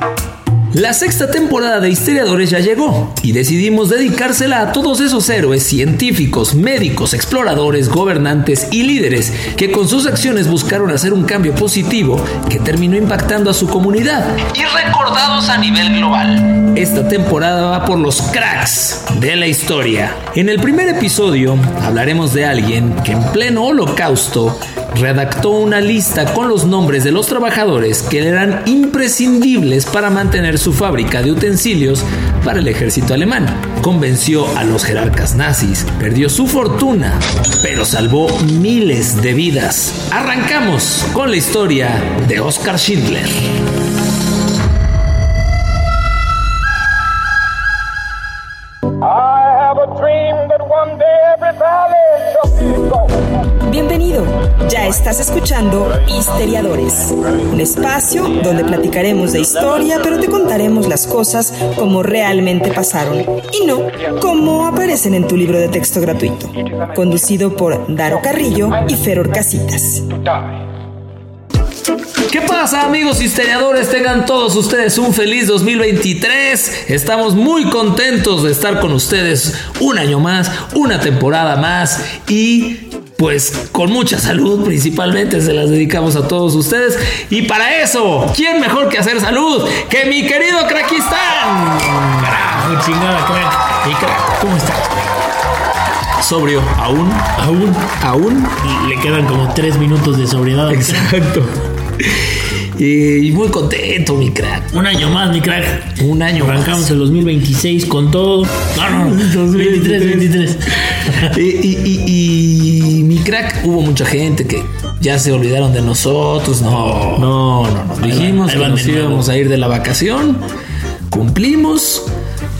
Thank you. La sexta temporada de Historiadores ya llegó y decidimos dedicársela a todos esos héroes científicos, médicos, exploradores, gobernantes y líderes que con sus acciones buscaron hacer un cambio positivo que terminó impactando a su comunidad y recordados a nivel global. Esta temporada va por los cracks de la historia. En el primer episodio hablaremos de alguien que en pleno holocausto redactó una lista con los nombres de los trabajadores que eran imprescindibles para mantener su fábrica de utensilios para el ejército alemán. Convenció a los jerarcas nazis, perdió su fortuna, pero salvó miles de vidas. Arrancamos con la historia de Oskar Schindler. Ya estás escuchando Histeriadores, un espacio donde platicaremos de historia, pero te contaremos las cosas como realmente pasaron y no como aparecen en tu libro de texto gratuito, conducido por Daro Carrillo y Feror Casitas. ¿Qué pasa amigos historiadores? Tengan todos ustedes un feliz 2023. Estamos muy contentos de estar con ustedes un año más, una temporada más y pues con mucha salud principalmente se las dedicamos a todos ustedes. Y para eso, ¿quién mejor que hacer salud que mi querido Crackistán? Carajo, chingada, crack. Y crack, ¿cómo estás? Sobrio, aún, Aún aún. le quedan como tres minutos de sobriedad. Exacto. Y muy contento, mi crack. Un año más, mi crack. Un año más. Arrancamos el 2026 con todo. No, no, 23, 23. y, y- y- y mi crack, hubo mucha gente que ya se olvidaron de nosotros. No, no, no, no. Ahí Dijimos van- ahí que nos íbamos a ir de la vacación. Cumplimos.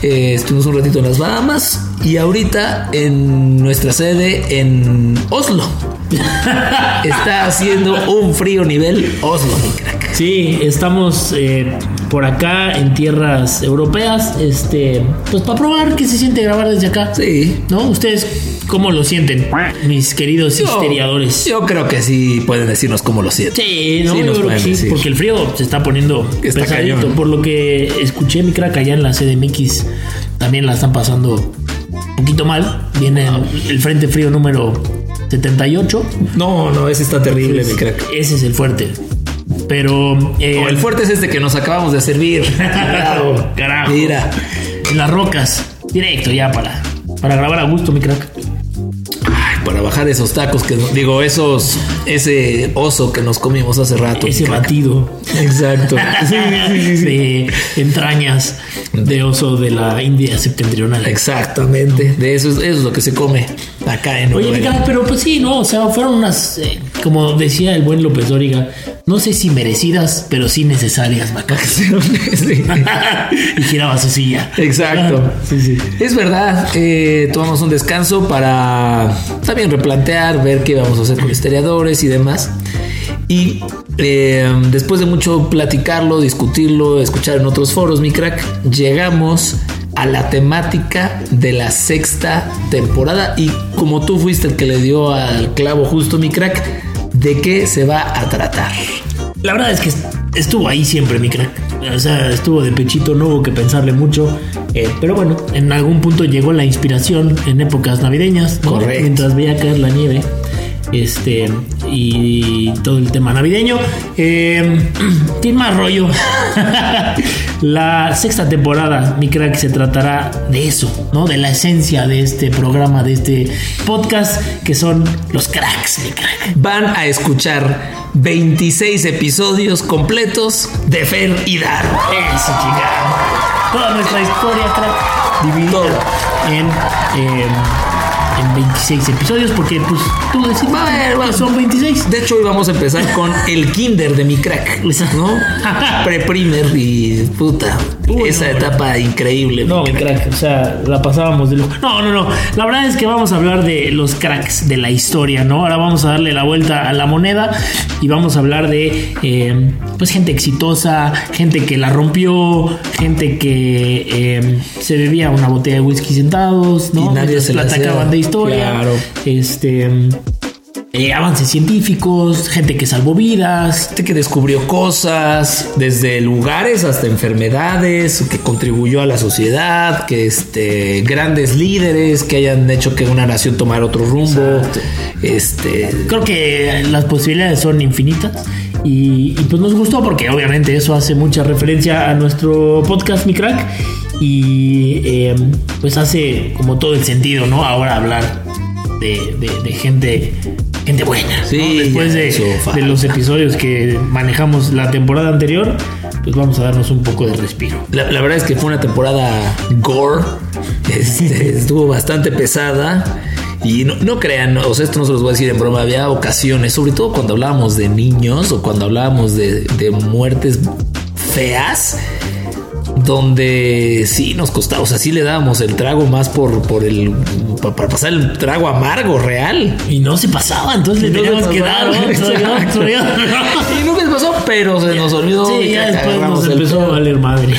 Eh, estuvimos un ratito en las Bahamas. Y ahorita en nuestra sede en Oslo. Está haciendo un frío nivel Oslo, mi crack. Sí, estamos eh, por acá en tierras europeas, este, pues para probar qué se siente grabar desde acá. Sí. ¿No? ¿Ustedes cómo lo sienten, mis queridos Yo- histeriadores? Yo creo que sí pueden decirnos cómo lo sienten. Sí, no, Sí yo nos creo que pueden sí, decir. porque el frío se está poniendo Está pesadito. cañón. Por lo que escuché mi crack allá en la CDMX, también la están pasando un poquito mal. Viene el frente frío número 78. No, no, ese está terrible, mi crack. Ese es el fuerte. Pero eh, el fuerte es este que nos acabamos de servir. Carajo, carajo. Mira. En las rocas. Directo ya para, para grabar a gusto, mi crack. Ay, para bajar esos tacos que digo, esos ese oso que nos comimos hace rato. Ese batido. Exacto. Sí, sí, sí, sí. De entrañas de oso de la India septentrional. Exactamente. De eso es, eso es lo que se come acá en Oye, pero pues sí, no, o sea, fueron unas, eh, como decía el buen López Dóriga, no sé si merecidas, pero sí necesarias. Sí. y giraba su silla. Exacto. Sí, sí. Es verdad, eh, tomamos un descanso para también replantear, ver qué vamos a hacer con historiadores y demás. Y eh, después de mucho platicarlo, discutirlo, escuchar en otros foros, mi crack, llegamos a la temática de la sexta temporada. Y como tú fuiste el que le dio al clavo justo, mi crack, ¿de qué se va a tratar? La verdad es que estuvo ahí siempre, mi crack. O sea, estuvo de pechito, no hubo que pensarle mucho. Eh, pero bueno, en algún punto llegó la inspiración en épocas navideñas, ¿no? Correcto. mientras veía caer la nieve. Este, y todo el tema navideño. Eh, tiene más rollo. la sexta temporada, mi crack, se tratará de eso, ¿no? De la esencia de este programa, de este podcast, que son los cracks, mi crack. Van a escuchar 26 episodios completos de Fer y Dar. Eso, chingada. Toda nuestra historia, crack, dividida en, eh, en 26 episodios, porque pues tú decís, Va a ver, que son 26. De hecho, hoy vamos a empezar con el kinder de mi crack, ¿no? Pre-primer y puta. Uy, esa no, etapa increíble. No, mi mi crack, o sea, la pasábamos de lujo. No, no, no. La verdad es que vamos a hablar de los cracks de la historia, ¿no? Ahora vamos a darle la vuelta a la moneda y vamos a hablar de, eh, pues, gente exitosa, gente que la rompió, gente que eh, se bebía una botella de whisky sentados, ¿no? Y nadie se la hacía. de historia. Claro. Este. Eh, avances científicos, gente que salvó vidas. Gente que descubrió cosas, desde lugares hasta enfermedades, que contribuyó a la sociedad, que este, grandes líderes que hayan hecho que una nación tomara otro rumbo. Este, Creo que las posibilidades son infinitas. Y, y, pues nos gustó porque obviamente eso hace mucha referencia a nuestro podcast Mi Crack. Y eh, pues hace como todo el sentido, ¿no? Ahora hablar de, de, de gente gente buena. Sí, ¿no? Después de, de, los episodios que manejamos la temporada anterior, pues vamos a darnos un poco de respiro. La, la verdad es que fue una temporada gore, este, estuvo bastante pesada. Y no, no, crean, o sea, esto no se los voy a decir en broma, había ocasiones, sobre todo cuando hablábamos de niños o cuando hablábamos de, de muertes feas, donde sí nos costaba, o sea, sí le dábamos el trago más por, por el para pasar el trago amargo real. Y no se pasaba, entonces le no teníamos que dar Y nunca se pasó, pero se nos olvidó. Sí, ya después nos empezó a valer madre.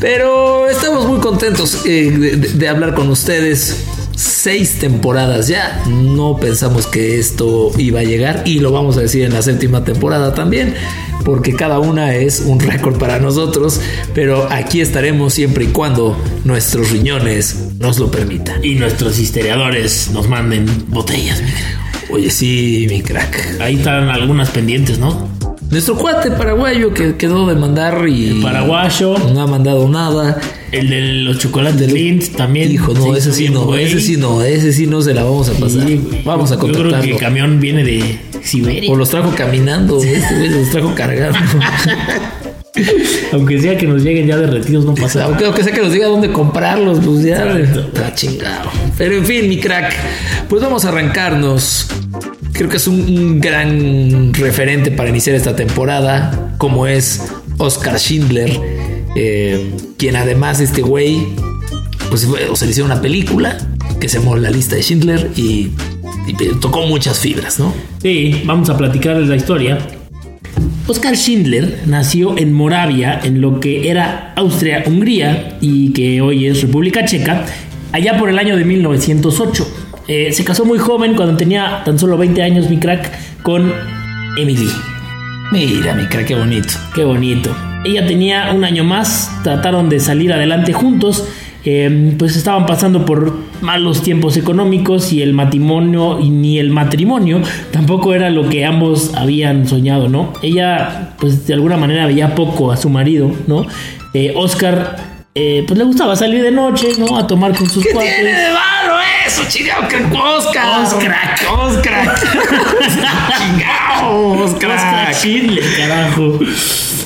Pero estamos muy contentos eh, de, de hablar con ustedes seis temporadas ya. No pensamos que esto iba a llegar y lo vamos a decir en la séptima temporada también, porque cada una es un récord para nosotros, pero aquí estaremos siempre y cuando nuestros riñones nos lo permitan. Y nuestros histeriadores nos manden botellas, mi crack. Oye, sí, mi crack. Ahí están algunas pendientes, ¿no? Nuestro cuate paraguayo que quedó de mandar y. El paraguayo. No ha mandado nada. El de los chocolates Lindt también. Hijo, no, ese sí no, ese sí no, ese sí no se la vamos a pasar. Sí, vamos a contactarlo. Yo creo que el camión viene de Siberia. O los trajo caminando, este güey los trajo cargando. Aunque sea que nos lleguen ya derretidos, no pasa nada. Aunque sea que nos diga dónde comprarlos, pues ya está chingado. Pero en fin, mi crack, pues vamos a arrancarnos. Creo que es un, un gran referente para iniciar esta temporada, como es Oscar Schindler, eh, quien además este güey, pues o se le hicieron una película que se llamó La lista de Schindler y, y tocó muchas fibras, ¿no? Sí, vamos a platicar de la historia. Oskar Schindler nació en Moravia, en lo que era Austria-Hungría y que hoy es República Checa, allá por el año de 1908. Eh, se casó muy joven, cuando tenía tan solo 20 años, mi crack, con Emily. Mira, mi crack, qué bonito. Qué bonito. Ella tenía un año más, trataron de salir adelante juntos. Eh, pues estaban pasando por malos tiempos económicos y el matrimonio y ni el matrimonio tampoco era lo que ambos habían soñado, ¿no? Ella pues de alguna manera veía poco a su marido, ¿no? Eh, Oscar eh, pues le gustaba salir de noche, ¿no? A tomar con sus ¿Qué cuates. tiene de malo eso, chingado? Que Oscar. Oscar. Oscar. chingado. Oscar. Oscar Schindler, carajo.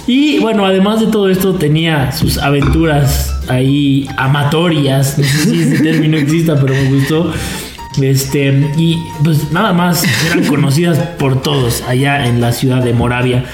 Y bueno, además de todo esto, tenía sus aventuras ahí amatorias. No sé si ese término exista, pero me gustó. Este, y pues nada más eran conocidas por todos allá en la ciudad de Moravia.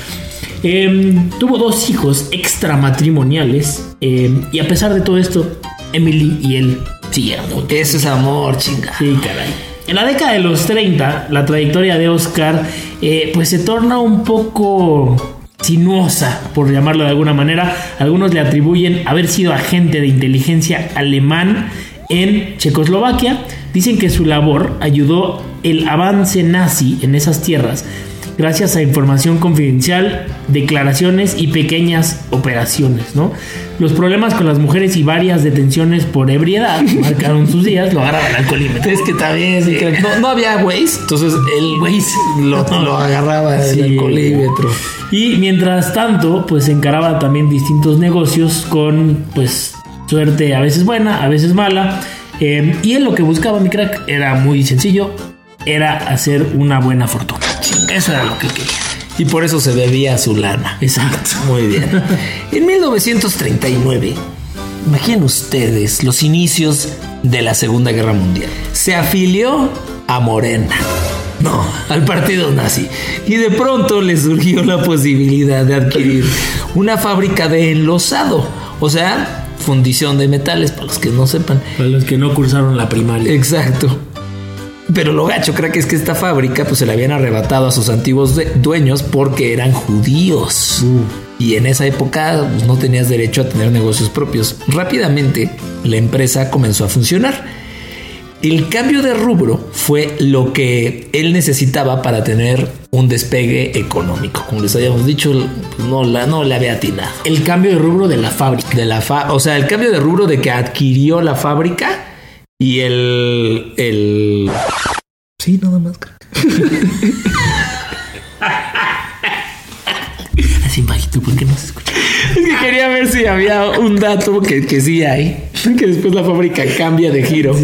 Eh, tuvo dos hijos extramatrimoniales. Eh, y a pesar de todo esto, Emily y él siguieron. Eso es amor, chingada. Sí, caray. En la década de los 30, la trayectoria de Oscar eh, pues se torna un poco sinuosa, por llamarlo de alguna manera. Algunos le atribuyen haber sido agente de inteligencia alemán en Checoslovaquia. Dicen que su labor ayudó el avance nazi en esas tierras gracias a información confidencial, declaraciones y pequeñas operaciones, ¿no? Los problemas con las mujeres y varias detenciones por ebriedad marcaron sus días, lo agarraban al alcoholímetro. Es que también, sí, que no, no, había Waze, entonces el Waze lo, lo agarraba Sí. el alcoholímetro. Y mientras tanto, pues encaraba también distintos negocios con, pues, suerte a veces buena, a veces mala. Eh, y él lo que buscaba, mi crack, era muy sencillo, era hacer una buena fortuna. Eso era lo que quería. Y por eso se bebía su lana. Exacto. Muy bien. En 1939, imaginen ustedes los inicios de la Segunda Guerra Mundial. Se afilió a Morena. No, al partido nazi. Y de pronto le surgió la posibilidad de adquirir una fábrica de enlosado. O sea, fundición de metales, para los que no sepan. Para los que no cursaron la primaria. Exacto. Pero lo gacho, que es que esta fábrica pues se la habían arrebatado a sus antiguos dueños porque eran judíos. Uh. Y en esa época pues, no tenías derecho a tener negocios propios. Rápidamente la empresa comenzó a funcionar. El cambio de rubro fue lo que él necesitaba para tener un despegue económico. Como les habíamos dicho, no, la, no le había atinado. El cambio de rubro de la fábrica. De la fa o sea, el cambio de rubro de que adquirió la fábrica y el. el... Sí, nada más. Así bajito, ¿por qué no se escucha? Es que quería ver si había un dato que, que sí hay. Que después la fábrica cambia de giro.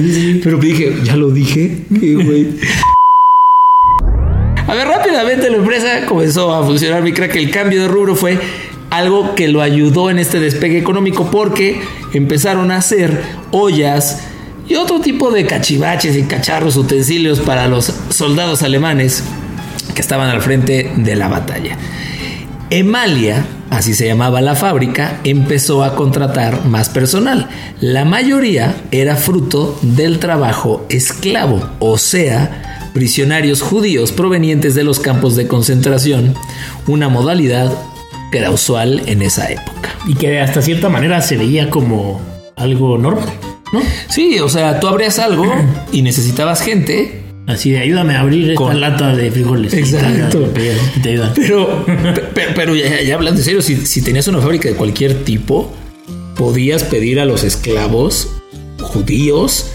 Pero dije, ya lo dije. Güey. A ver, rápidamente la empresa comenzó a funcionar. Mi crack, el cambio de rubro fue algo que lo ayudó en este despegue económico porque empezaron a hacer ollas y otro tipo de cachivaches y cacharros, utensilios para los soldados alemanes que estaban al frente de la batalla. Emalia, así se llamaba la fábrica, empezó a contratar más personal. La mayoría era fruto del trabajo esclavo, o sea, prisioneros judíos provenientes de los campos de concentración, una modalidad que era usual en esa época. Y que hasta cierta manera se veía como algo normal, ¿no? Sí, o sea, tú abrías algo y necesitabas gente Así de ayúdame a abrir esta lata de frijoles. Exacto. Te, ayudan. Pero, pero, ya, hablando en serio, si, si, tenías una fábrica de cualquier tipo, podías pedir a los esclavos judíos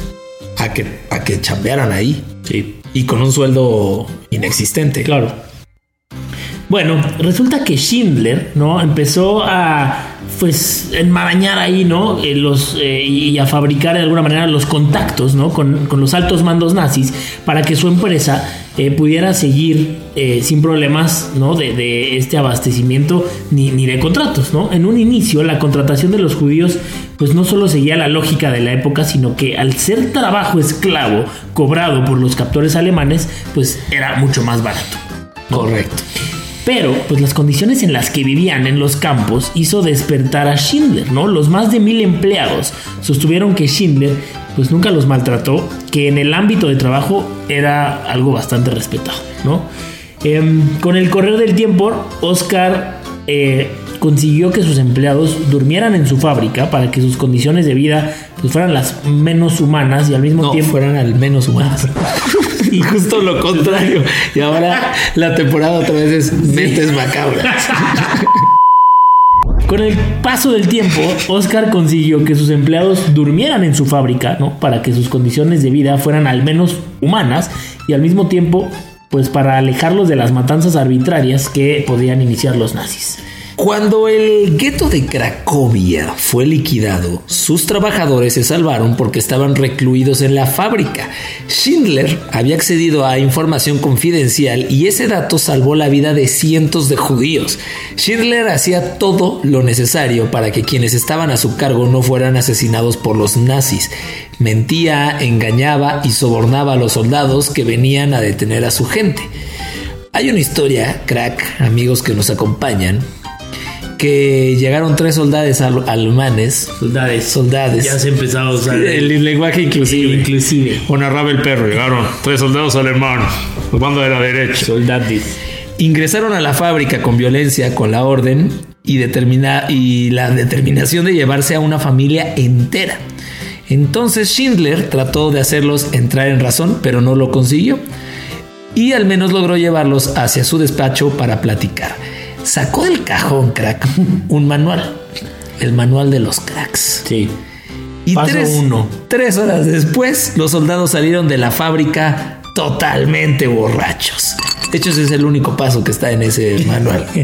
a que, a que chambearan ahí. Sí. Y con un sueldo inexistente. Claro. Bueno, resulta que Schindler, ¿no? Empezó a pues enmarañar ahí, ¿no? Eh, los, eh, y a fabricar de alguna manera los contactos, ¿no? Con, los altos mandos nazis para que su empresa eh, pudiera seguir sin problemas, ¿no? De, este abastecimiento ni, ni, de contratos, ¿no? En un inicio, la contratación de los judíos, pues no solo seguía la lógica de la época, sino que al ser trabajo esclavo cobrado por los captores alemanes, pues era mucho más barato. Correcto. Pero, pues las condiciones en las que vivían en los campos hizo despertar a Schindler, ¿no? Los más de mil empleados sostuvieron que Schindler, pues nunca los maltrató, que en el ámbito de trabajo era algo bastante respetado, ¿no? Em, con el correr del tiempo, Oscar eh, consiguió que sus empleados durmieran en su fábrica para que sus condiciones de vida pues, fueran las menos humanas y al mismo tiempo fueran al menos humanas. y justo lo contrario. Y ahora la temporada otra vez es mentes macabras. Con el paso del tiempo, Oscar consiguió que sus empleados durmieran en su fábrica, ¿no? Para que sus condiciones de vida fueran al menos humanas y al mismo tiempo, pues para alejarlos de las matanzas arbitrarias que podían iniciar los nazis. Cuando el gueto de Cracovia fue liquidado, sus trabajadores se salvaron porque estaban recluidos en la fábrica. Schindler había accedido a información confidencial y ese dato salvó la vida de cientos de judíos. Schindler hacía todo lo necesario para que quienes estaban a su cargo no fueran asesinados por los nazis. Mentía, engañaba y sobornaba a los soldados que venían a detener a su gente. Hay una historia, crack, amigos que nos acompañan, que llegaron tres soldados alemanes. Soldades. Soldades. Ya se empezaba a usar el, lenguaje inclusive. inclusive. O narraba el perro. Llegaron tres soldados alemanes. Bando de la derecha. Soldades. Ingresaron a la fábrica con violencia, con la orden y, determina, y la determinación de llevarse a una familia entera. Entonces Schindler trató de hacerlos entrar en razón, pero no lo consiguió. Y al menos logró llevarlos hacia su despacho para platicar sacó del cajón, crack, un manual. El manual de los cracks. Sí. Y tres, uno. tres horas después, los soldados salieron de la fábrica totalmente borrachos. De hecho, ese es el único paso que está en ese manual.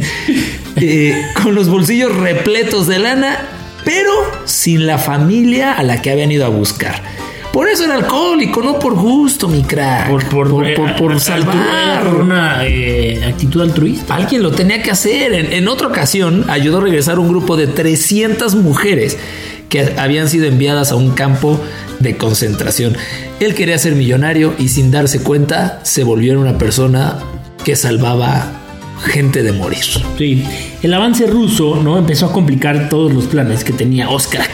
Eh, con los bolsillos repletos de lana, pero sin la familia a la que habían ido a buscar. Por eso era alcohólico, no por gusto, mi crack. Por, por, por, salvar. Por una eh, actitud altruista. Alguien lo tenía que hacer. En, otra ocasión ayudó a regresar un grupo de 300 mujeres que habían sido enviadas a un campo de concentración. Él quería ser millonario y sin darse cuenta se volvió una persona que salvaba gente de morir. Sí, el avance ruso no empezó a complicar todos los planes que tenía Oscar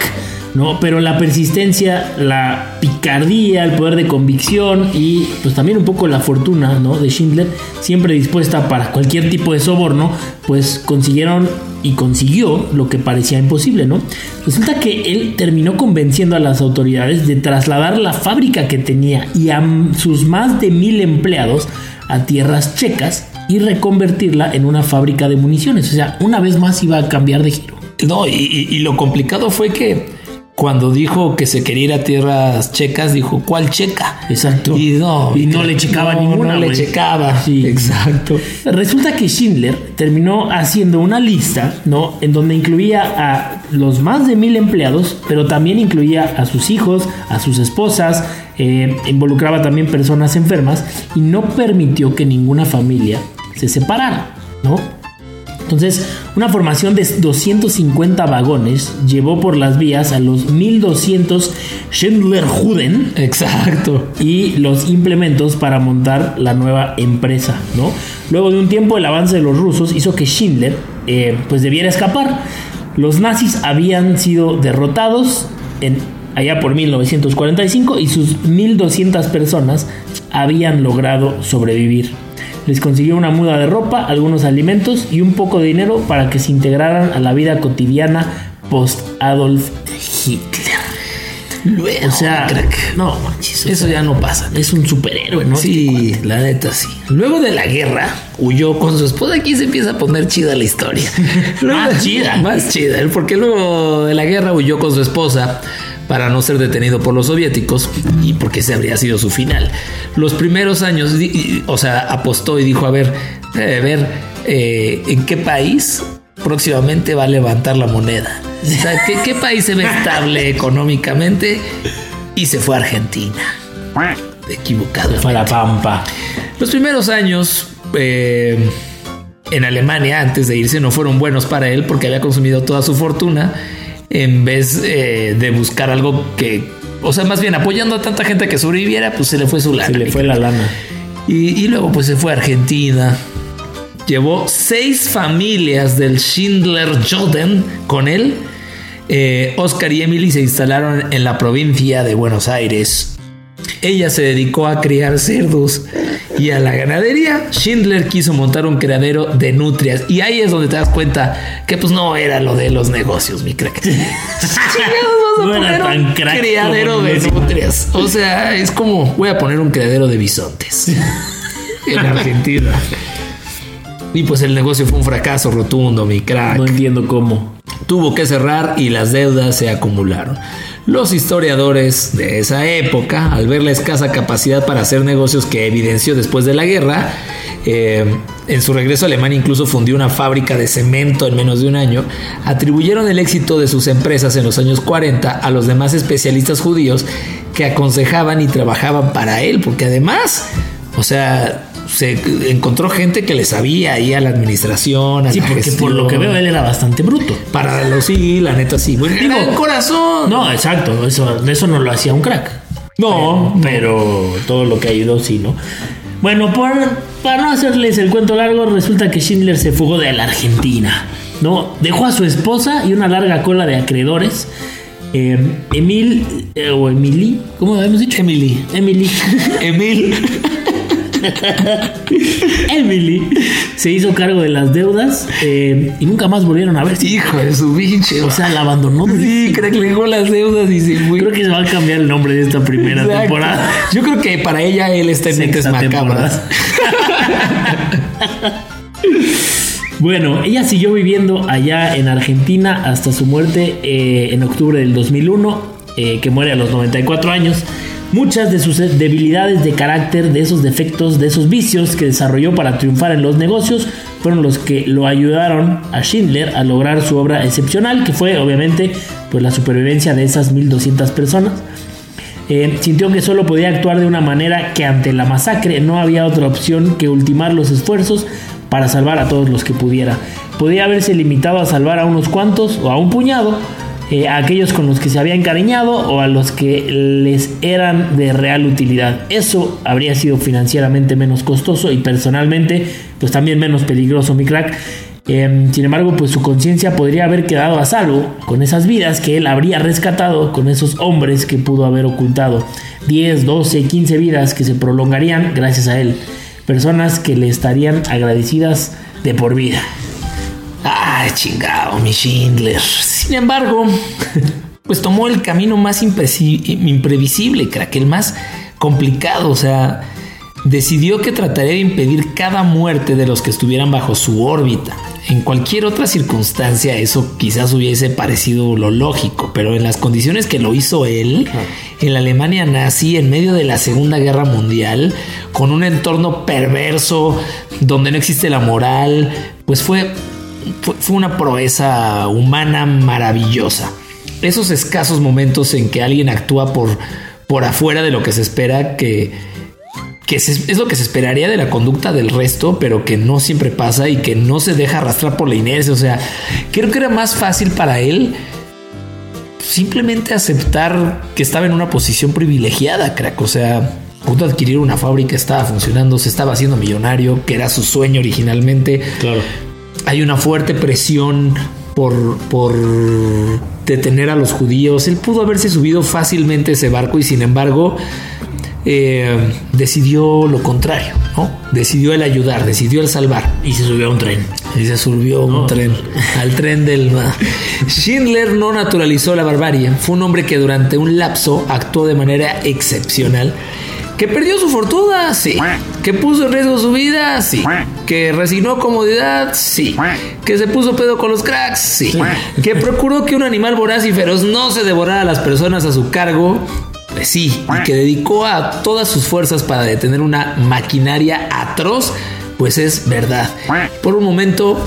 ¿no? Pero la persistencia, la picardía, el poder de convicción y pues también un poco la fortuna, ¿no? De Schindler, siempre dispuesta para cualquier tipo de soborno, pues consiguieron y consiguió lo que parecía imposible, ¿no? Resulta que él terminó convenciendo a las autoridades de trasladar la fábrica que tenía y a sus más de mil empleados a tierras checas y reconvertirla en una fábrica de municiones. O sea, una vez más iba a cambiar de giro. No, y, y lo complicado fue que cuando dijo que se quería ir a tierras checas, dijo, ¿cuál checa? Exacto. Y no, y no le checaba no, ninguna. No le checaba. Sí. Exacto. Resulta que Schindler terminó haciendo una lista, ¿no? En donde incluía a los más de mil empleados, pero también incluía a sus hijos, a sus esposas, eh, involucraba también personas enfermas y no permitió que ninguna familia se separara, ¿no? Entonces, una formación de 250 vagones llevó por las vías a los 1200 Schindler-Juden Exacto. y los implementos para montar la nueva empresa, ¿no? Luego de un tiempo, el avance de los rusos hizo que Schindler eh, pues debiera escapar. Los nazis habían sido derrotados en, allá por 1945 y sus 1200 personas habían logrado sobrevivir. Les consiguió una muda de ropa, algunos alimentos y un poco de dinero para que se integraran a la vida cotidiana post-Adolf Hitler. Luego, O sea, crack. no, manches, Eso sea, ya no pasa. es un superhéroe, ¿no? Sí, la neta sí. Luego de la guerra, huyó con su esposa. Aquí se empieza a poner chida la historia. Más chida. Más chida. Porque luego de la guerra huyó con su esposa para no ser detenido por los soviéticos y porque ese habría sido su final. Los primeros años, o sea, apostó y dijo, a ver, a ver, eh, ¿en qué país próximamente va a levantar la moneda? O sea, ¿qué, qué país se ve estable económicamente? Y se fue a Argentina. Equivocado. Fue a la pampa. Los primeros años eh, en Alemania, antes de irse, no fueron buenos para él porque había consumido toda su fortuna en vez eh, de buscar algo que, o sea, más bien apoyando a tanta gente que sobreviviera, pues se le fue su lana. Se le fue la lana. Y, y luego pues se fue a Argentina. Llevó seis familias del Schindler Joden con él. Eh, Oscar y Emily se instalaron en la provincia de Buenos Aires. Ella se dedicó a criar cerdos y a la ganadería. Schindler quiso montar un criadero de nutrias. Y ahí es donde te das cuenta que pues no era lo de los negocios, mi crack. No era tan un crack criadero de nutrias. O sea, es como voy a poner un criadero de bisontes en Argentina. Y pues el negocio fue un fracaso rotundo, mi crack. No entiendo cómo. Tuvo que cerrar y las deudas se acumularon. Los historiadores de esa época, al ver la escasa capacidad para hacer negocios que evidenció después de la guerra, eh, en su regreso a Alemania incluso fundió una fábrica de cemento en menos de un año, atribuyeron el éxito de sus empresas en los años 40 a los demás especialistas judíos que aconsejaban y trabajaban para él, porque además, o sea, se encontró gente que le sabía ahí a la administración, a Sí, la porque por lo que veo él era bastante bruto. Para los sí, la neta sí. Bueno, Digo, digo, corazón. No, exacto. Eso, eso no lo hacía un crack. No, Pero todo lo que ha ido sí, ¿no? Bueno, por, para no hacerles el cuento largo, resulta que Schindler se fugó de la Argentina. ¿no? Dejó a su esposa y una larga cola de acreedores. Eh, Emil, eh, o Emily, ¿cómo habíamos dicho? Emily. Emily. Emil. Emily se hizo cargo de las deudas eh, y nunca más volvieron a verse. Hijo de su pinche. O sea, la abandonó. sí, creo que le dejó las deudas y se fue. Creo que se va a cambiar el nombre de esta primera Exacto. temporada. Yo creo que para ella él está en mentes macabras. Bueno, ella siguió viviendo allá en Argentina hasta su muerte eh, en octubre del 2001, eh, que muere a los 94 años. Muchas de sus debilidades de carácter, de esos defectos, de esos vicios que desarrolló para triunfar en los negocios, fueron los que lo ayudaron a Schindler a lograr su obra excepcional, que fue obviamente pues, la supervivencia de esas 1200 personas. Eh, sintió que solo podía actuar de una manera que ante la masacre no había otra opción que ultimar los esfuerzos para salvar a todos los que pudiera. Podía haberse limitado a salvar a unos cuantos o a un puñado, eh, a aquellos con los que se había encariñado o a los que les eran de real utilidad. Eso habría sido financieramente menos costoso y personalmente pues también menos peligroso, mi crack. Eh, sin embargo, pues su conciencia podría haber quedado a salvo con esas vidas que él habría rescatado, con esos hombres que pudo haber ocultado. 10, 12, 15 vidas que se prolongarían gracias a él. Personas que le estarían agradecidas de por vida. Ay, chingado, mi Schindler. Sin embargo, pues tomó el camino más imprevisible, crack, el más complicado. O sea, decidió que trataría de impedir cada muerte de los que estuvieran bajo su órbita. En cualquier otra circunstancia eso quizás hubiese parecido lo lógico, pero en las condiciones que lo hizo él, en la Alemania nazi, en medio de la Segunda Guerra Mundial, con un entorno perverso, donde no existe la moral, pues fue, fue, una proeza humana maravillosa. Esos escasos momentos en que alguien actúa por, por afuera de lo que se espera que que es lo que se esperaría de la conducta del resto, pero que no siempre pasa y que no se deja arrastrar por la inercia. O sea, creo que era más fácil para él simplemente aceptar que estaba en una posición privilegiada, crack. O sea, de adquirir una fábrica, estaba funcionando, se estaba haciendo millonario, que era su sueño originalmente. Claro. Hay una fuerte presión por, por detener a los judíos. Él pudo haberse subido fácilmente ese barco y sin embargo eh, decidió lo contrario, ¿no? Decidió el ayudar, decidió el salvar. Y se subió a un tren. Y se subió a un tren, al tren del... Schindler no naturalizó la barbarie, fue un hombre que durante un lapso actuó de manera excepcional. Que perdió su fortuna, sí. Que puso en riesgo su vida, sí. Que resignó comodidad, sí. Que se puso pedo con los cracks, sí. Que procuró que un animal voraz y feroz no se devorara a las personas a su cargo, pues sí, y que dedicó a todas sus fuerzas para detener una maquinaria atroz, pues es verdad. Por un momento,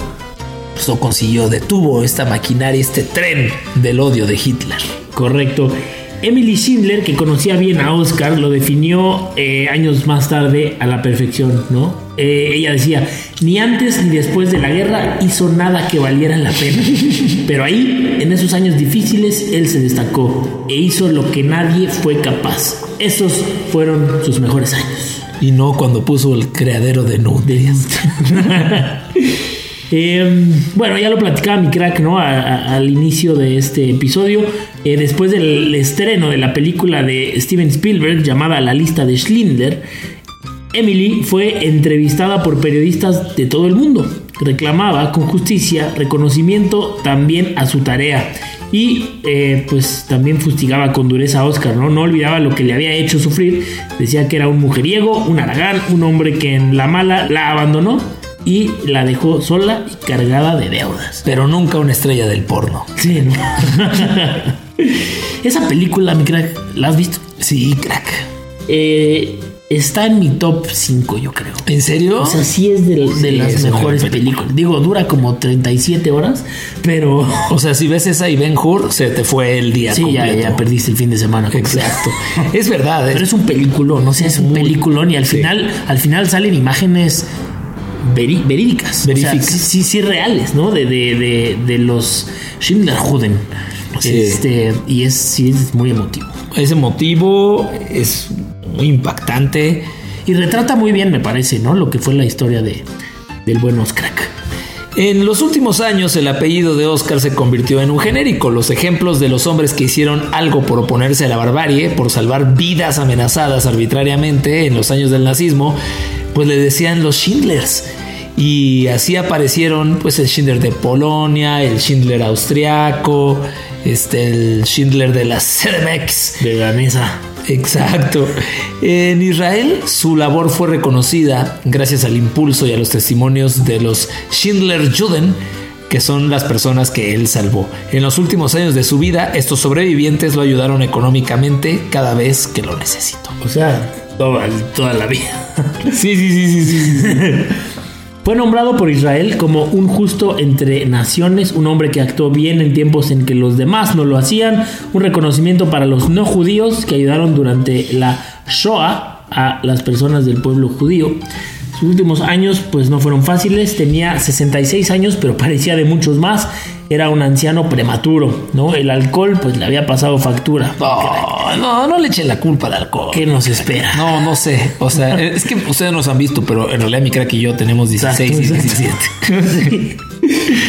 pues lo consiguió, detuvo esta maquinaria, este tren del odio de Hitler. Correcto. Emily Schindler, que conocía bien a Oscar, lo definió eh, años más tarde a la perfección, ¿no? Eh, ella decía, ni antes ni después de la guerra hizo nada que valiera la pena. Pero ahí, en esos años difíciles, él se destacó e hizo lo que nadie fue capaz. Esos fueron sus mejores años. Y no cuando puso el creadero de nudes. Em, bueno, ya lo platicaba mi crack, ¿no? al inicio de este episodio. Eh, después del estreno de la película de Steven Spielberg llamada La lista de Schindler, Emily fue entrevistada por periodistas de todo el mundo. Reclamaba con justicia reconocimiento también a su tarea y eh, pues también fustigaba con dureza a Oscar, ¿no? No olvidaba lo que le había hecho sufrir. Decía que era un mujeriego, un aragán, un hombre que en la mala la abandonó y la dejó sola y cargada de deudas. Pero nunca una estrella del porno. Sí, ¿no? Esa película, mi crack, ¿la has visto? Sí, crack. Eh, está en mi top 5, yo creo. ¿En serio? O sea, sí es de, las mejores películas. Digo, dura como 37 horas, pero. O sea, si ves esa y Ben Hur, se te fue el día. Sí, ya, ya, perdiste el fin de semana. Exacto. es verdad. Pero es un peliculón, no sé, es un peliculón y al final, al final salen imágenes verídicas. sí, sí, reales, ¿no? De, de, de, los Schindlerjuden. Este, y es, sí, es muy emotivo. Es emotivo, es muy impactante. Y retrata muy bien, me parece, ¿no? Lo que fue la historia de, del buen Oscar. En los últimos años el apellido de Oscar se convirtió en un genérico. Los ejemplos de los hombres que hicieron algo por oponerse a la barbarie, por salvar vidas amenazadas arbitrariamente en los años del nazismo, pues le decían los Schindlers. Y así aparecieron pues el Schindler de Polonia, el Schindler austriaco, este, el Schindler de la CDMX. De la mesa. Exacto. En Israel su labor fue reconocida gracias al impulso y a los testimonios de los Schindler Juden, que son las personas que él salvó. En los últimos años de su vida, estos sobrevivientes lo ayudaron económicamente cada vez que lo necesitó. O sea, toda, toda la vida. sí, sí, sí, sí. sí. Fue nombrado por Israel como un justo entre naciones, un hombre que actuó bien en tiempos en que los demás no lo hacían, un reconocimiento para los no judíos que ayudaron durante la Shoah a las personas del pueblo judío. Sus últimos años pues no fueron fáciles, tenía 66 años pero parecía de muchos más era un anciano prematuro, ¿no? El alcohol, pues le había pasado factura. No, no, no le echen la culpa al alcohol. ¿Qué nos espera? No, no sé. O sea, es que ustedes nos han visto, pero en realidad mi crack y yo tenemos 16 y 17.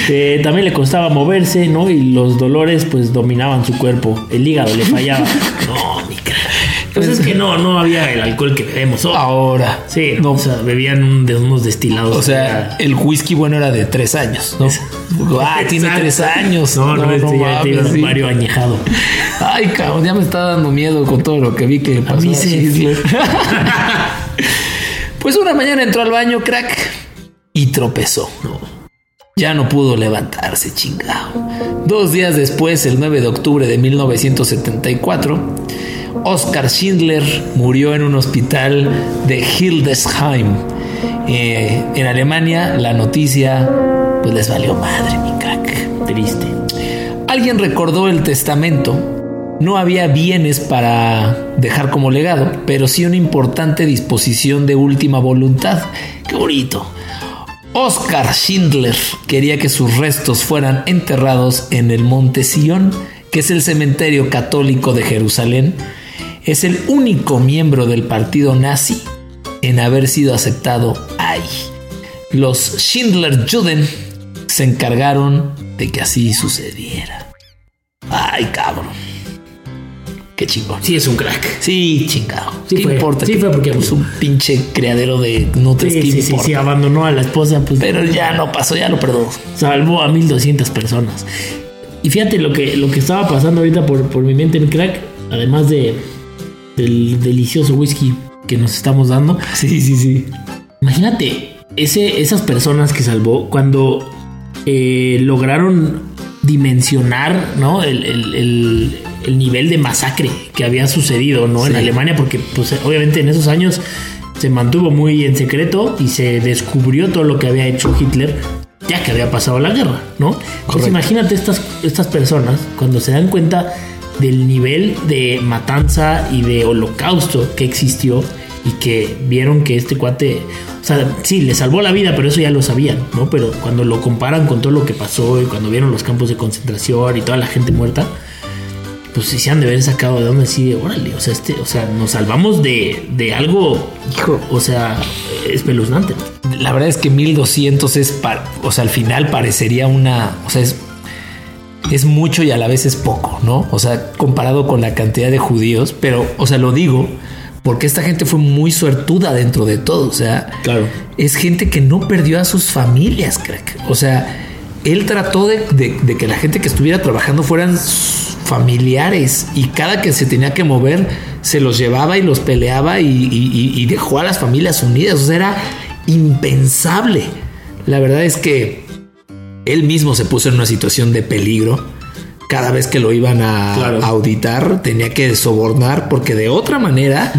Eh, también le costaba moverse, ¿no? Y los dolores, pues dominaban su cuerpo. El hígado le fallaba. no, mi crack. Pues es que no, no había el alcohol que bebemos ahora. Sí, no. o sea, bebían de unos destilados. O sea, el whisky bueno era de tres años, ¿no? Ah, tiene tres años. No, no, este ya mames, tiene sí. Mario añejado. Ay, cabrón, ya me está dando miedo con todo lo que vi que pasó a, mí sí. Pues una mañana entró al baño, crack, y tropezó. Ya no pudo levantarse, chingado. Dos días después, el 9 de octubre de 1974, Oscar Schindler murió en un hospital de Hildesheim. Eh, en Alemania, la noticia pues les valió madre, mi crack. Triste. Alguien recordó el testamento. No había bienes para dejar como legado, pero sí una importante disposición de última voluntad. Qué bonito. Oscar Schindler quería que sus restos fueran enterrados en el Monte Sion, que es el cementerio católico de Jerusalén. Es el único miembro del partido nazi en haber sido aceptado ahí. Los Schindler Juden se encargaron de que así sucediera. Ay, cabrón. Qué chingón. Sí, es un crack. Sí, chingado. Sí ¿Qué fue. importa? Sí fue porque es abusó. un pinche criadero de nutrias. Sí, ¿qué sí, sí, sí, abandonó a la esposa, pues Pero ya no pasó, ya lo perdonó. salvó a 1200 personas. Y fíjate lo que, lo que estaba pasando ahorita por, por mi mente, mi crack, además de del delicioso whisky que nos estamos dando. Sí, sí, sí. Imagínate ese, esas personas que salvó cuando eh, lograron dimensionar ¿no? el, el- el- el nivel de masacre que había sucedido ¿no? en. Alemania, porque pues, obviamente en esos años se mantuvo muy en secreto y se descubrió todo lo que había hecho Hitler ya que había pasado la guerra, ¿no? Correcto. imagínate estas, estas personas cuando se dan cuenta del nivel de matanza y de holocausto que existió y que vieron que este cuate, o sea, sí, le salvó la vida, pero eso ya lo sabían, ¿no? Pero cuando lo comparan con todo lo que pasó y cuando vieron los campos de concentración y toda la gente muerta, pues sí se han de haber sacado de donde sí, órale, o sea, este, o sea, nos salvamos de, de algo, Hijo. o sea, espeluznante. La verdad es que 1200 es, o sea, al final parecería una, o sea, es, es mucho y a la vez es poco, ¿no? O sea, comparado con la cantidad de judíos, pero, o sea, lo digo porque esta gente fue muy suertuda dentro de todo, o sea, Claro. es gente que no perdió a sus familias, crack. O sea, él trató de, de- de que la gente que estuviera trabajando fueran familiares y cada que se tenía que mover se los llevaba y los peleaba y- y dejó a las familias unidas. O sea, era impensable. La verdad es que él mismo se puso en una situación de peligro. Cada vez que lo iban a Claro. auditar, tenía que sobornar porque de otra manera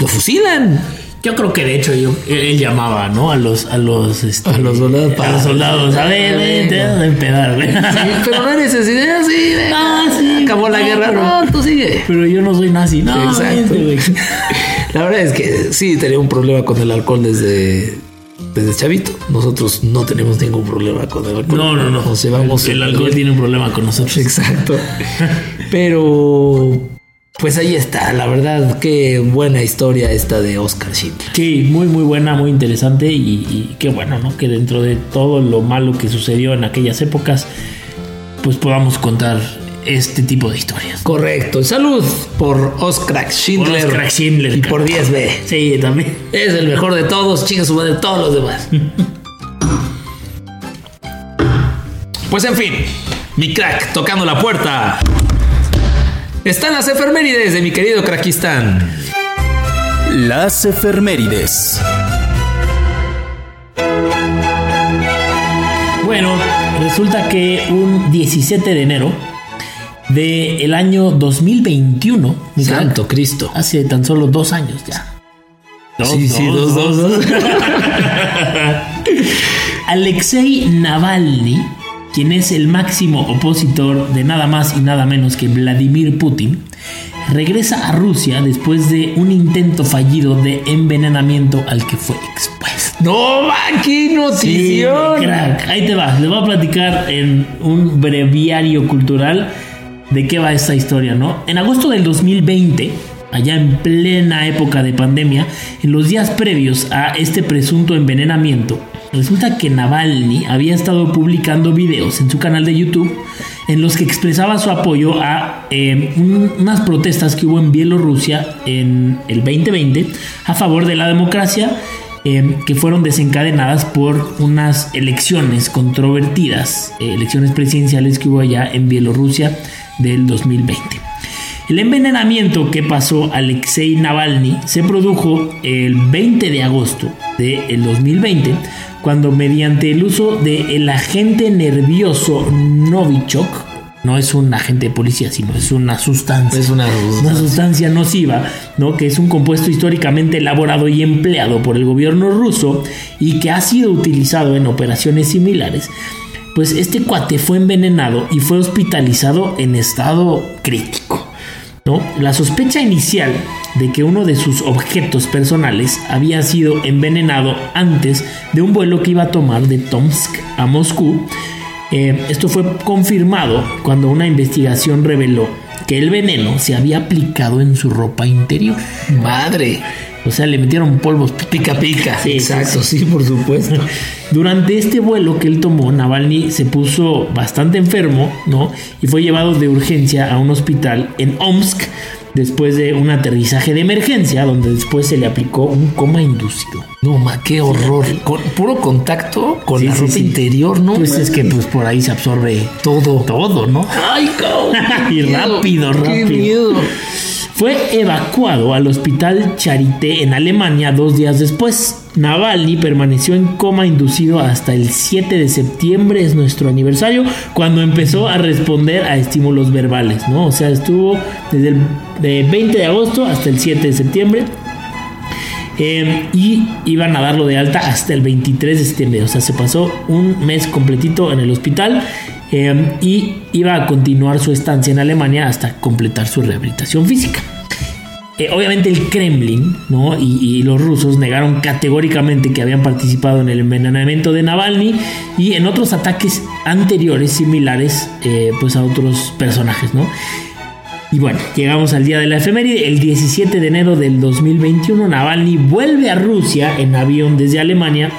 lo fusilan. Yo creo que de hecho yo, él llamaba, ¿no? A los, a los, este, A los soldados a los soldados. A ver, ven, te vas a empedar. Sí, pero no hay necesidad, sí. venga. Ah, sí, Acabó la no, guerra. pero- No, tú sigue. Pero yo no soy nazi, no. Exacto. vente. La verdad es que sí tenía un problema con el alcohol desde, desde chavito. Nosotros no tenemos ningún problema con el alcohol. No, no, no. Nos llevamos el, el alcohol tiene un problema con nosotros. Exacto. Pero pues ahí está. La verdad, qué buena historia esta de Oscar Schindler. Sí, muy, muy buena, muy interesante y, y qué bueno, ¿no? Que dentro de todo lo malo que sucedió en aquellas épocas, pues podamos contar este tipo de historias. Correcto. Salud por Oscar Schindler. Por Oscar Schindler, Y por 10B. Sí, también. Es el mejor de todos, chinga su madre todos los demás. Pues en fin, mi crack tocando la puerta. Están las efemérides de mi querido Crackistán. Las efemérides. Bueno, resulta que un 17 de enero del año 2021, mi Santo Cristo. hace tan solo dos años ya. Dos, Sí, sí, dos, dos, dos. Alexei Navalny, quien es el máximo opositor de nada más y nada menos que Vladimir Putin, regresa a Rusia después de un intento fallido de envenenamiento al que fue expuesto. No, Sí, notición. crack. Ahí te va. Les voy a platicar en un breviario cultural de qué va esta historia, ¿no? En agosto del 2020, allá en plena época de pandemia, en los días previos a este presunto envenenamiento, resulta que Navalny había estado publicando videos en su canal de YouTube en los que expresaba su apoyo a un- unas protestas que hubo en Bielorrusia en el 2020 a favor de la democracia eh, que fueron desencadenadas por unas elecciones controvertidas, eh, elecciones presidenciales que hubo allá en Bielorrusia del 2020. El envenenamiento que pasó Alexei Navalny se produjo el 20 de agosto del 2020, cuando mediante el uso del agente nervioso Novichok, no es un agente de policía, sino es una sustancia. Es una sustancia nociva, ¿no? Que es un compuesto históricamente elaborado y empleado por el gobierno ruso y que ha sido utilizado en operaciones similares. Pues este cuate fue envenenado y fue hospitalizado en estado crítico. ¿no? La sospecha inicial de que uno de sus objetos personales había sido envenenado antes de un vuelo que iba a tomar de Tomsk a Moscú eh, esto fue confirmado cuando una investigación reveló que el veneno se había aplicado en su ropa interior. Madre. O sea, le metieron polvos pica pica. Sí, exacto, sí, por supuesto. Durante este vuelo que él tomó, Navalny se puso bastante enfermo, ¿no? Y fue llevado de urgencia a un hospital en Omsk después de un aterrizaje de emergencia, donde después se le aplicó un coma inducido. No, ma, qué horror. Con puro contacto con la ropa interior, ¿no? Pues es que pues por ahí se absorbe todo. Todo, ¿no? Ay, cabrón. y rápido, rápido. Qué miedo. Fue evacuado al hospital Charité en Alemania dos días después. Navalny permaneció en coma inducido hasta el 7 de septiembre, es nuestro aniversario, cuando empezó a responder a estímulos verbales, ¿no? O sea, estuvo desde el 20 de agosto hasta el 7 de septiembre. Eh, y iban a darlo de alta hasta el 23 de septiembre. O sea, se pasó un mes completito en el hospital Em, y iba a continuar su estancia en Alemania hasta completar su rehabilitación física. Eh, obviamente el Kremlin ¿no? y, los rusos negaron categóricamente que habían participado en el envenenamiento de Navalny y en otros ataques anteriores similares eh, pues a otros personajes. ¿no? Y bueno, llegamos al día de la efeméride. El 17 de enero del 2021 Navalny vuelve a Rusia en avión desde Alemania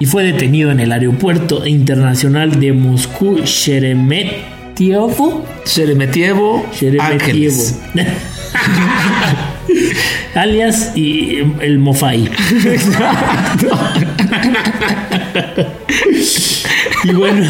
y fue detenido en el aeropuerto internacional de Moscú Sheremetyevo. Sheremetyevo. Sheremetyevo. Alias y el Mofai. y bueno,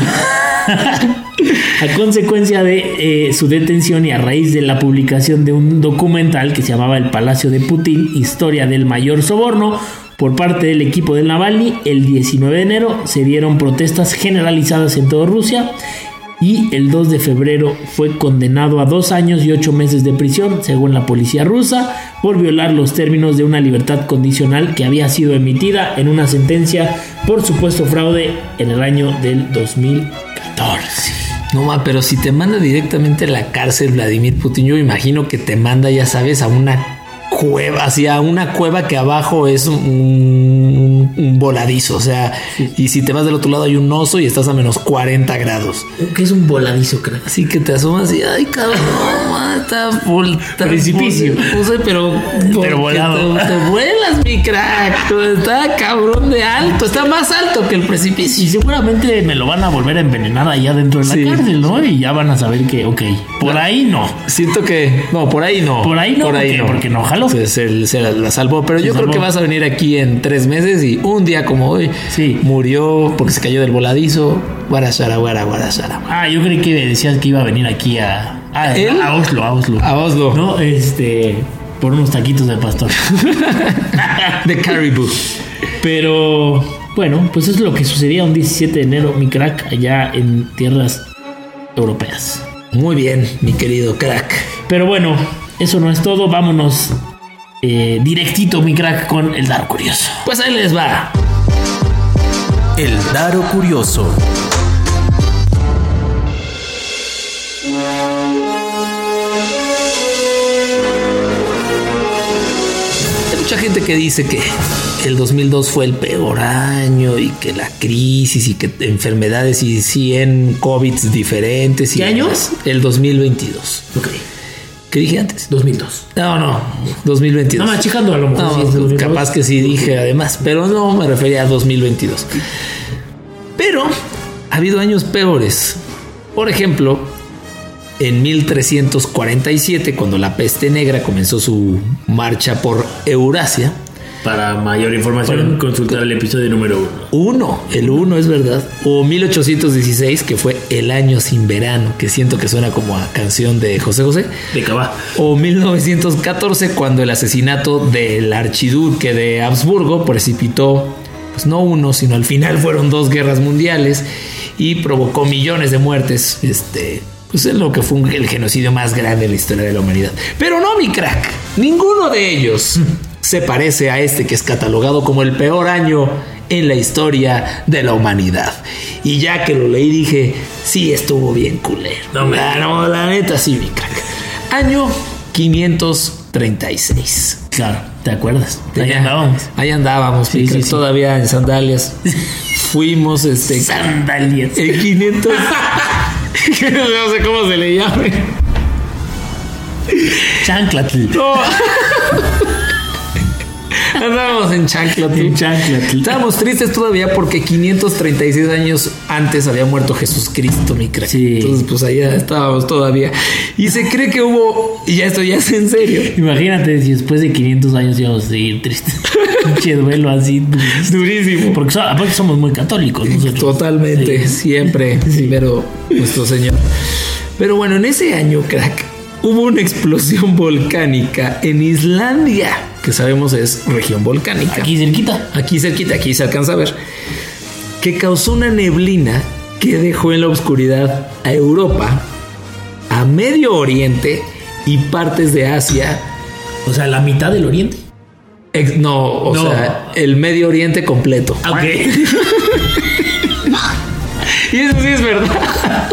a consecuencia de eh, su detención y a raíz de la publicación de un documental que se llamaba El Palacio de Putin, Historia del Mayor Soborno, por parte del equipo del Navalny, el 19 de enero se dieron protestas generalizadas en toda Rusia y el 2 de febrero fue condenado a dos años y ocho meses de prisión, según la policía rusa, por violar los términos de una libertad condicional que había sido emitida en una sentencia por supuesto fraude en el año del 2014. No, ma, pero si te manda directamente a la cárcel Vladimir Putin, yo imagino que te manda, ya sabes, a una cueva, hacia una cueva que abajo es un, voladizo, o sea, y si te vas del otro lado hay un oso y estás a menos 40 grados. ¿Qué es un voladizo, creo? Así que te asomas y, ay, cabrón, está, está Precipicio. Puse, pero, pero volado. Te, vuelas, mi crack. Está cabrón de alto, está más alto que el precipicio. Y seguramente me lo van a volver a envenenar allá dentro de la cárcel, ¿no? Y ya van a saber que, ok, por ahí no. Siento que, no, por ahí no. Por ahí no, por ahí no. porque no jaló. Se, se, la salvó, pero yo creo que vas a venir aquí en tres meses y un día como hoy sí. murió porque se cayó del voladizo. Guarashara, guara, Ah, yo creí que decías que iba a venir aquí a, a, a Oslo, a Oslo. A Oslo. No, este, por unos taquitos de pastor. de caribou. Pero bueno, pues es lo que sucedía un 17 de enero, mi crack, allá en tierras europeas. Muy bien, mi querido crack. Pero bueno, eso no es todo. Vámonos eh, directito, mi crack, con el Daro Curioso. Pues ahí les va. El Daro Curioso. Gente que dice que el 2002 fue el peor año y que la crisis y que enfermedades y 100 COVID diferentes. ¿Qué años? El 2022. Ok. ¿Qué dije antes? 2002. No, no, 2022. No, checando a lo mejor. No, capaz que sí dije además, pero no me refería a 2022. Pero ha habido años peores. Por ejemplo, en 1347, cuando la peste negra comenzó su marcha por Eurasia, Para mayor información, consultar el episodio número uno. Uno, el uno es verdad. O 1816, que fue el año sin verano, que siento que suena como a canción de José José. De Cabá. O 1914, cuando el asesinato del archiduque de Habsburgo precipitó, pues no uno, sino al final fueron dos guerras mundiales y provocó millones de muertes. Este, pues es lo que fue un- el genocidio más grande en la historia de la humanidad. Pero no, mi crack, ninguno de ellos se parece a este que es catalogado como el peor año en la historia de la humanidad. Y ya que lo leí dije, sí estuvo bien culero. No me- la, no, la neta sí, mi crack. Año 536. Claro, ¿te acuerdas? Ahí andábamos. Ahí andábamos, sí, sí. todavía en sandalias. Fuimos este Sandalias. en 500 no sé cómo se le llame. Chanclatl. No. Andábamos en chancla. En. Estábamos tristes todavía porque 536 años antes había muerto Jesús Cristo, mi crack. Sí. Entonces, pues allá estábamos todavía. Y se cree que hubo, y ya esto ya es en serio, Imagínate si después de 500 años íbamos a seguir tristes. Pinche duelo así. durísimo. Porque so- aparte somos muy católicos nosotros. Totalmente, Sí. siempre, primero nuestro Señor. Pero bueno, en ese año, crack, hubo una explosión volcánica en Islandia, que sabemos es región volcánica. Aquí cerquita. aquí cerquita, aquí se alcanza a ver, que causó una neblina que dejó en la oscuridad a Europa, a Medio Oriente y partes de Asia. O sea, la mitad del oriente. Ex- no, o No. sea, el Medio Oriente completo. Ok. Y eso sí es verdad.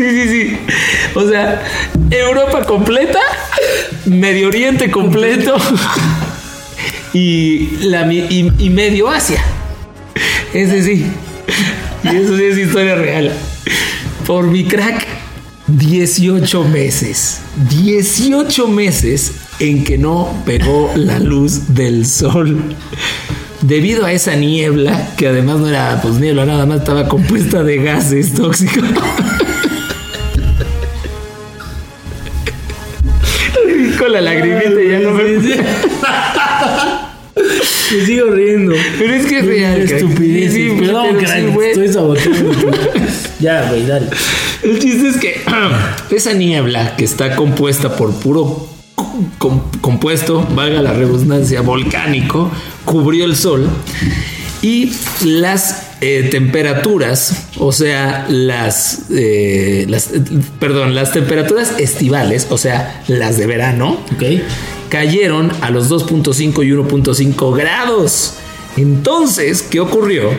Sí, sí, sí. O sea, Europa completa, Medio Oriente completo y, la, y, y medio Asia. Ese sí. Y eso sí es historia real. Por mi crack, 18 meses. 18 meses en que no pegó la luz del sol. Debido a esa niebla, que además no era pues niebla, nada más estaba compuesta de gases tóxicos. La lagrimita ya no me... Me sigo riendo. Pero es que es real. Estupidez. Sí, Perdón, pero crack, sí, estoy saboteando. ya, güey, dale. El chiste es que esa niebla que está compuesta por puro com- compuesto, valga la redundancia, volcánico, cubrió el sol y las eh, temperaturas, o sea, las, eh, las, perdón, las temperaturas estivales, o sea, las de verano, Ok. cayeron a los 2.5 y 1.5 grados. Entonces, ¿qué ocurrió?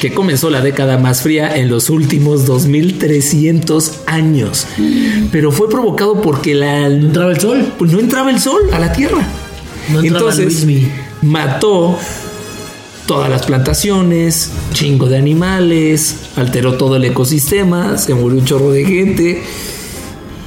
Que comenzó la década más fría en los últimos 2300 años. Pero fue provocado porque la, ¿No entraba el sol? pues no entraba el sol a la tierra. No entraba Entonces mató todas las plantaciones, chingo de animales, alteró todo el ecosistema, se murió un chorro de gente.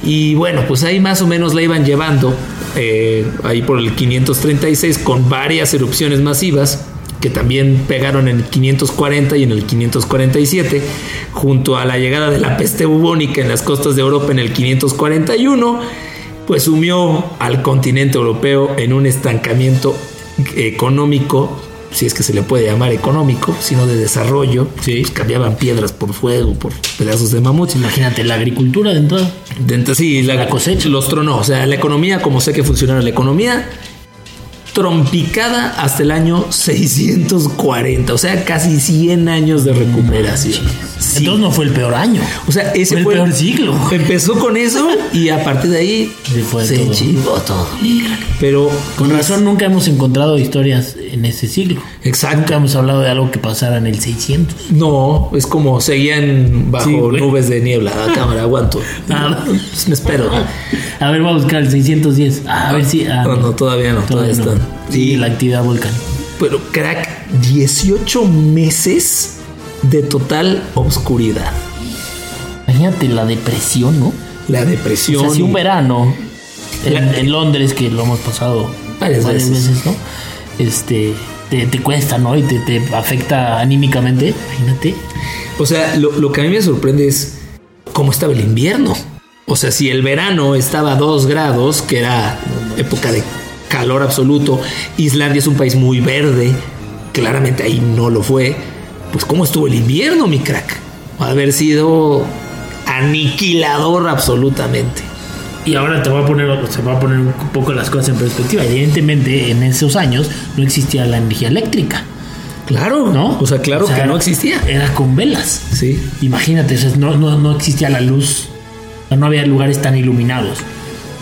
Y bueno, pues ahí más o menos la iban llevando, eh, ahí por el 536, con varias erupciones masivas que también pegaron en el 540 y en el 547, junto a la llegada de la peste bubónica en las costas de Europa en el 541, pues sumió al continente europeo en un estancamiento económico, si es que se le puede llamar económico, sino de desarrollo. Sí. Pues cambiaban piedras por fuego, por pedazos de mamuts. Imagínate, la agricultura de entrada. De sí, la, La cosecha. Los tronó. O sea, la economía, como sé que funcionaba la economía, trompicada hasta el año 640. O sea, casi 100 años de recuperación. Sí. Entonces no fue el peor año. O sea, ese Fue el peor siglo. Empezó con eso y a partir de ahí Se fue se todo. todo. Pero Con razón nunca hemos encontrado historias en ese siglo. Exacto. Nunca hemos hablado de algo que pasara en el 600. No, es como seguían bajo Sí, nubes de niebla. A cámara, aguanto. Ah. Pues me espero. A ver, voy a buscar el 610. Ah, a ver si. ah, No, no, todavía no, todavía no. están. Sí, la actividad volcánica. Pero crack, 18 meses de total obscuridad. Imagínate la depresión, ¿no? La O depresión. sea, si un verano en, Londres, que lo hemos pasado Varias varias, veces. veces. ¿no? Este, te, te cuesta, ¿no? Y te, te afecta anímicamente. Imagínate. O sea, lo, lo que a mí me sorprende es cómo estaba el invierno. O sea, si el verano estaba a 2 grados, que era época de calor absoluto. Islandia es un país muy verde, claramente ahí no lo fue. Pues cómo estuvo el invierno, mi crack. Va a haber sido aniquilador absolutamente. Y ahora te voy a poner, se va a poner un poco las cosas en perspectiva. Evidentemente, en esos años no existía la energía eléctrica. Claro, ¿No? O sea, claro O sea, que no existía. Era con velas. Sí. Imagínate, o sea, no, no, no existía la luz. No había lugares tan iluminados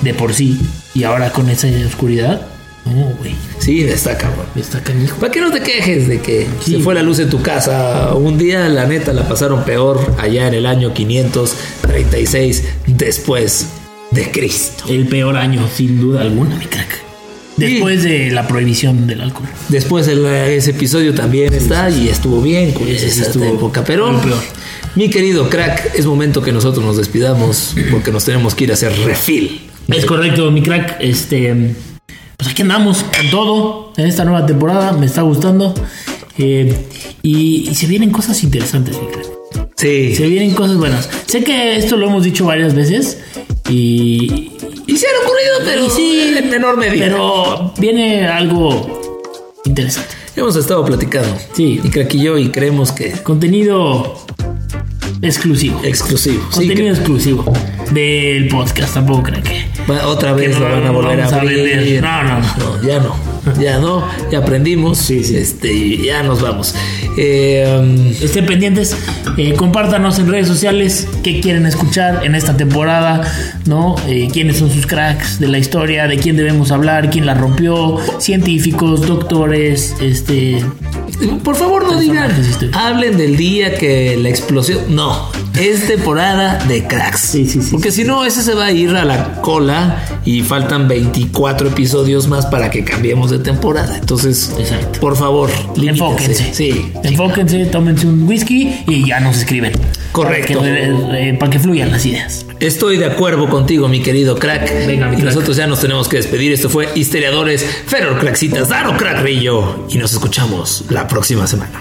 de por sí. Y ahora con esa oscuridad, no, güey. Sí, está cabrón. Está canijo. ¿Para qué no te quejes de que Sí. se fue la luz en tu casa? Un día, la neta, la pasaron peor allá en el año 536 después de Cristo. El peor año, sin duda alguna, mi crack. Después de la prohibición del alcohol. Después el- ese episodio también está y estuvo bien con esa estuvo época. Pero, peor. mi querido crack, es momento que nosotros nos despidamos porque nos tenemos que ir a hacer refil. Es correcto, mi crack. Este, pues aquí andamos con todo en esta nueva temporada. Me está gustando. Eh, y, y se vienen cosas interesantes. Sí. Se vienen cosas buenas. Sé que esto lo hemos dicho varias veces. Y, Y se han ocurrido, pero sí, en menor medida. Pero viene algo interesante. Hemos estado platicando. Sí. Y crack y yo, y creemos que Contenido exclusivo. exclusivo. Contenido exclusivo del podcast. Tampoco creo que. Va- Otra vez no lo van a volver a a abrir. vender. No, no, no. ya no. Ya no. Ya aprendimos. Sí, sí. Este, ya nos vamos. Eh, um, Estén pendientes, eh, compártanos en redes sociales qué quieren escuchar en esta temporada, ¿no? Eh, quiénes son sus cracks de la historia, de quién debemos hablar, quién la rompió, científicos, doctores, este... por favor, no digan. Históricos. Hablen del día que la explosión. No. Es temporada de cracks. Sí, sí, sí, Porque si no, ese se va a ir a la cola y faltan 24 episodios más para que cambiemos de temporada. Entonces, Exacto. por favor, limítense. Enfóquense. Sí. Enfóquense, tómense un whisky y ya nos escriben. Correcto. Para que, eh, para que fluyan las ideas. Estoy de acuerdo contigo, mi querido crack. Venga, mi y crack. nosotros ya nos tenemos que despedir. Esto fue Histeriadores, Feror Craxitas, Daro Crack Rillo. Y nos escuchamos la próxima semana.